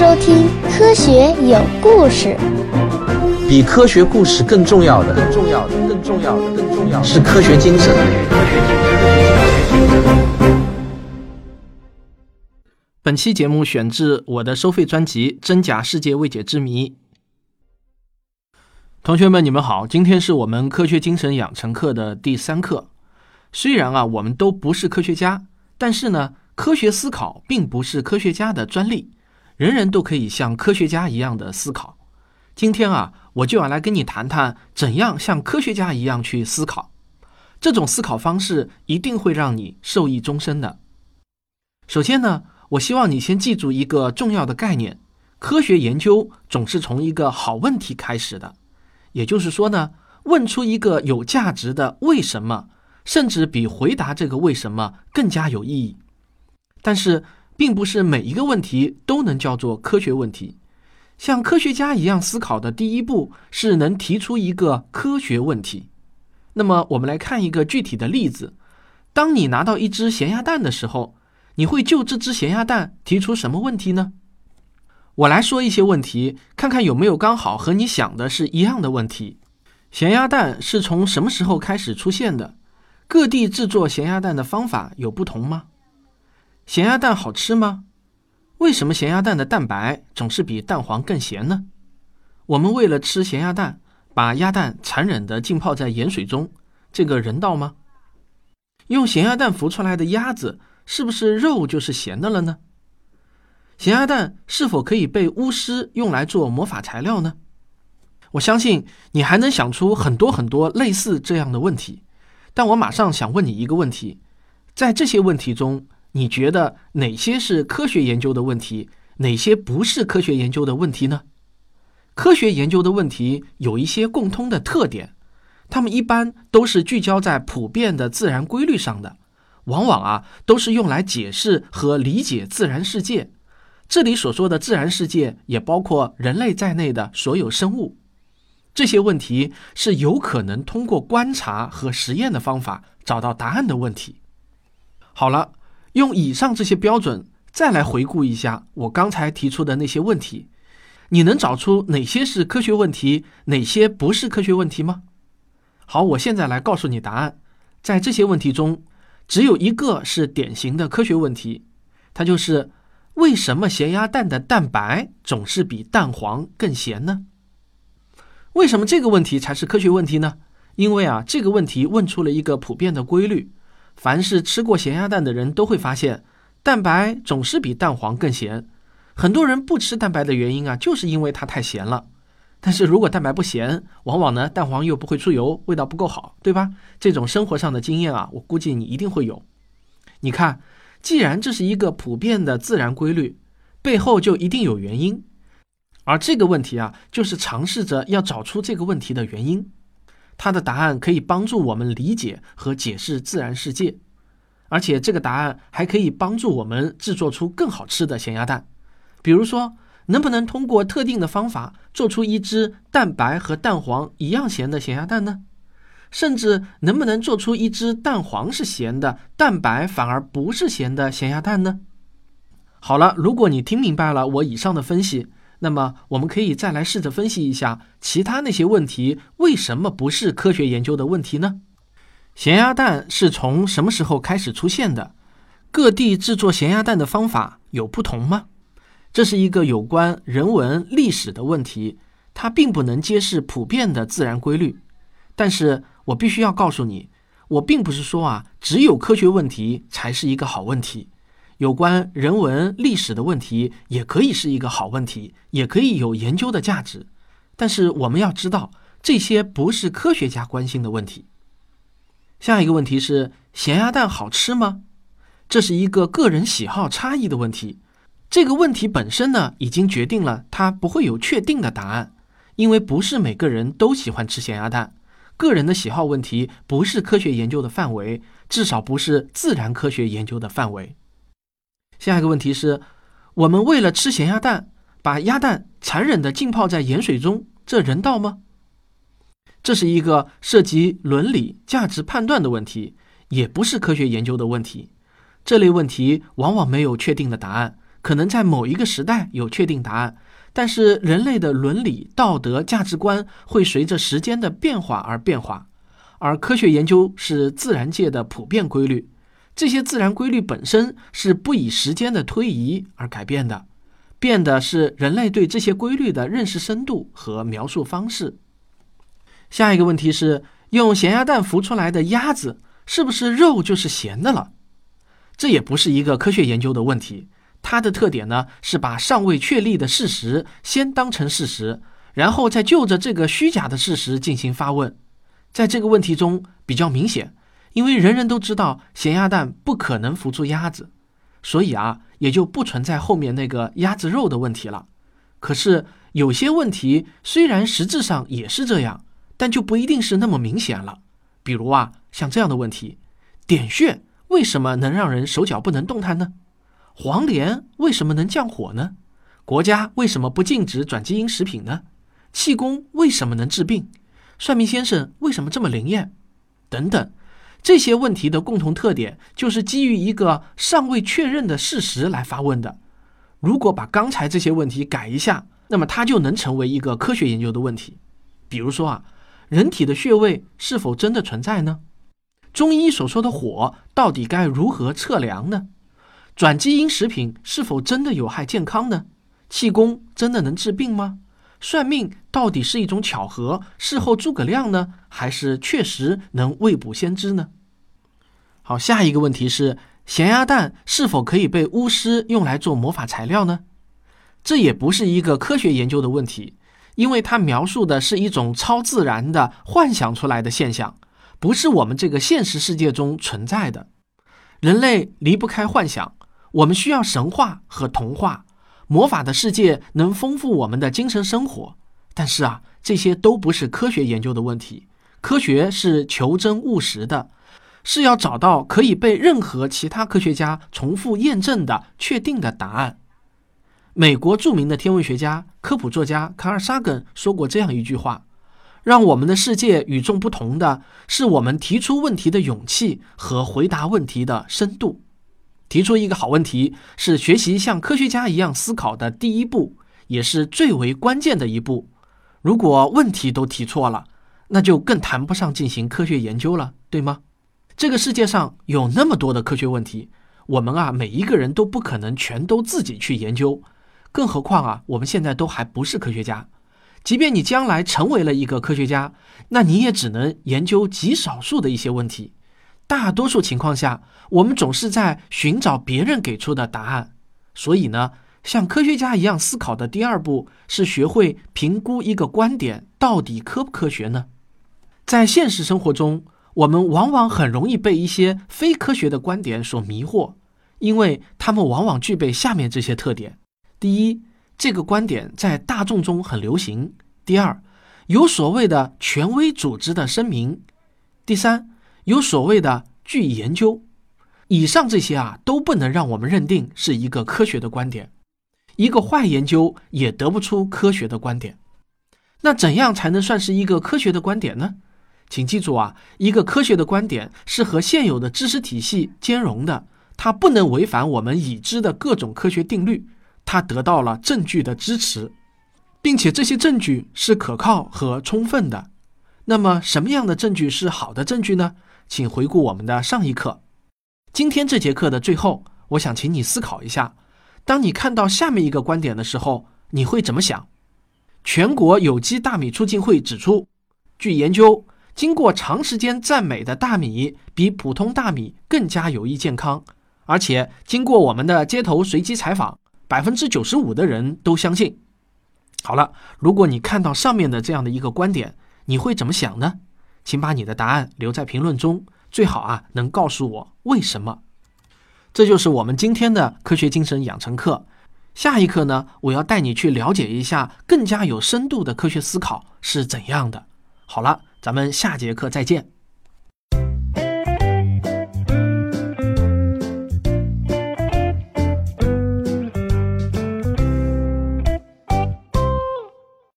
收听《科学有故事》。比科学故事更重要的，更重要的，更重要的，更重要的是科学精神。本期节目选自我的收费专辑《真假世界未解之谜》。同学们，你们好，今天是我们科学精神养成课的第三课。虽然啊，我们都不是科学家，但是呢，科学思考并不是科学家的专利，人人都可以像科学家一样的思考。今天啊，我就要来跟你谈谈怎样像科学家一样去思考。这种思考方式一定会让你受益终身的。首先呢，我希望你先记住一个重要的概念：科学研究总是从一个好问题开始的。也就是说呢，问出一个有价值的为什么，甚至比回答这个为什么更加有意义。但是，并不是每一个问题都能叫做科学问题。像科学家一样思考的第一步是能提出一个科学问题。那么，我们来看一个具体的例子：当你拿到一只咸鸭蛋的时候，你会就这只咸鸭蛋提出什么问题呢？我来说一些问题，看看有没有刚好和你想的是一样的问题。咸鸭蛋是从什么时候开始出现的？各地制作咸鸭蛋的方法有不同吗？咸鸭蛋好吃吗？为什么咸鸭蛋的蛋白总是比蛋黄更咸呢？我们为了吃咸鸭蛋，把鸭蛋残忍地浸泡在盐水中，这个人道吗？用咸鸭蛋孵出来的鸭子是不是肉就是咸的了呢？咸鸭蛋是否可以被巫师用来做魔法材料呢？我相信你还能想出很多很多类似这样的问题。但我马上想问你一个问题：在这些问题中，你觉得哪些是科学研究的问题，哪些不是科学研究的问题呢？科学研究的问题有一些共通的特点，它们一般都是聚焦在普遍的自然规律上的，往往啊都是用来解释和理解自然世界。这里所说的自然世界也包括人类在内的所有生物。这些问题是有可能通过观察和实验的方法找到答案的问题。好了，用以上这些标准再来回顾一下我刚才提出的那些问题，你能找出哪些是科学问题，哪些不是科学问题吗？好，我现在来告诉你答案。在这些问题中，只有一个是典型的科学问题，它就是为什么咸鸭蛋的蛋白总是比蛋黄更咸呢？为什么这个问题才是科学问题呢？因为啊，这个问题问出了一个普遍的规律：凡是吃过咸鸭蛋的人都会发现，蛋白总是比蛋黄更咸。很多人不吃蛋白的原因啊，就是因为它太咸了。但是如果蛋白不咸，往往呢蛋黄又不会出油，味道不够好，对吧？这种生活上的经验啊，我估计你一定会有。你看，既然这是一个普遍的自然规律，背后就一定有原因。而这个问题啊，就是尝试着要找出这个问题的原因。它的答案可以帮助我们理解和解释自然世界，而且这个答案还可以帮助我们制作出更好吃的咸鸭蛋。比如说，能不能通过特定的方法做出一只蛋白和蛋黄一样咸的咸鸭蛋呢？甚至能不能做出一只蛋黄是咸的，蛋白反而不是咸的咸鸭蛋呢？好了，如果你听明白了我以上的分析。那么，我们可以再来试着分析一下其他那些问题为什么不是科学研究的问题呢？咸鸭蛋是从什么时候开始出现的？各地制作咸鸭蛋的方法有不同吗？这是一个有关人文历史的问题，它并不能揭示普遍的自然规律。但是我必须要告诉你，我并不是说啊，只有科学问题才是一个好问题。有关人文历史的问题也可以是一个好问题，也可以有研究的价值。但是我们要知道，这些不是科学家关心的问题。下一个问题是：咸鸭蛋好吃吗？这是一个个人喜好差异的问题。这个问题本身呢，已经决定了它不会有确定的答案，因为不是每个人都喜欢吃咸鸭蛋。个人的喜好问题不是科学研究的范围，至少不是自然科学研究的范围。下一个问题是：我们为了吃咸鸭蛋，把鸭蛋残忍地浸泡在盐水中，这人道吗？这是一个涉及伦理、价值判断的问题，也不是科学研究的问题。这类问题往往没有确定的答案，可能在某一个时代有确定答案，但是人类的伦理、道德、价值观会随着时间的变化而变化。而科学研究是自然界的普遍规律，这些自然规律本身是不以时间的推移而改变的，变的是人类对这些规律的认识深度和描述方式。下一个问题是：用咸鸭蛋孵出来的鸭子是不是肉就是咸的了？这也不是一个科学研究的问题，它的特点呢是把尚未确立的事实先当成事实，然后再就着这个虚假的事实进行发问。在这个问题中比较明显，因为人人都知道咸鸭蛋不可能孵出鸭子，所以啊也就不存在后面那个鸭子肉的问题了。可是有些问题虽然实质上也是这样，但就不一定是那么明显了。比如啊像这样的问题：点穴为什么能让人手脚不能动弹呢？黄连为什么能降火呢？国家为什么不禁止转基因食品呢？气功为什么能治病？算命先生为什么这么灵验？等等，这些问题的共同特点就是基于一个尚未确认的事实来发问的。如果把刚才这些问题改一下，那么它就能成为一个科学研究的问题。比如说啊，人体的穴位是否真的存在呢？中医所说的火到底该如何测量呢？转基因食品是否真的有害健康呢？气功真的能治病吗？算命到底是一种巧合，事后诸葛亮呢，还是确实能未卜先知呢？好，下一个问题是：咸鸭蛋是否可以被巫师用来做魔法材料呢？这也不是一个科学研究的问题，因为它描述的是一种超自然的幻想出来的现象，不是我们这个现实世界中存在的。人类离不开幻想，我们需要神话和童话。魔法的世界能丰富我们的精神生活，但是啊，这些都不是科学研究的问题。科学是求真务实的，是要找到可以被任何其他科学家重复验证的确定的答案。美国著名的天文学家、科普作家卡尔萨根说过这样一句话：“让我们的世界与众不同的是我们提出问题的勇气和回答问题的深度。”提出一个好问题是学习像科学家一样思考的第一步，也是最为关键的一步。如果问题都提错了，那就更谈不上进行科学研究了，对吗？这个世界上有那么多的科学问题，我们啊每一个人都不可能全都自己去研究，更何况啊我们现在都还不是科学家。即便你将来成为了一个科学家，那你也只能研究极少数的一些问题。大多数情况下，我们总是在寻找别人给出的答案。所以呢，像科学家一样思考的第二步是学会评估一个观点到底科不科学呢？在现实生活中，我们往往很容易被一些非科学的观点所迷惑，因为他们往往具备下面这些特点：第一，这个观点在大众中很流行；第二，有所谓的权威组织的声明；第三。有所谓的据研究，以上这些啊都不能让我们认定是一个科学的观点。一个坏研究也得不出科学的观点。那怎样才能算是一个科学的观点呢？请记住啊，一个科学的观点是和现有的知识体系兼容的，它不能违反我们已知的各种科学定律，它得到了证据的支持，并且这些证据是可靠和充分的。那么，什么样的证据是好的证据呢？请回顾我们的上一课。今天这节课的最后，我想请你思考一下：当你看到下面一个观点的时候，你会怎么想？全国有机大米促进会指出，据研究，经过长时间赞美的大米比普通大米更加有益健康。而且，经过我们的街头随机采访，百分之九十五的人都相信。好了，如果你看到上面的这样的一个观点，你会怎么想呢？请把你的答案留在评论中，最好啊能告诉我为什么。这就是我们今天的科学精神养成课。下一课呢，我要带你去了解一下更加有深度的科学思考是怎样的。好了，咱们下节课再见。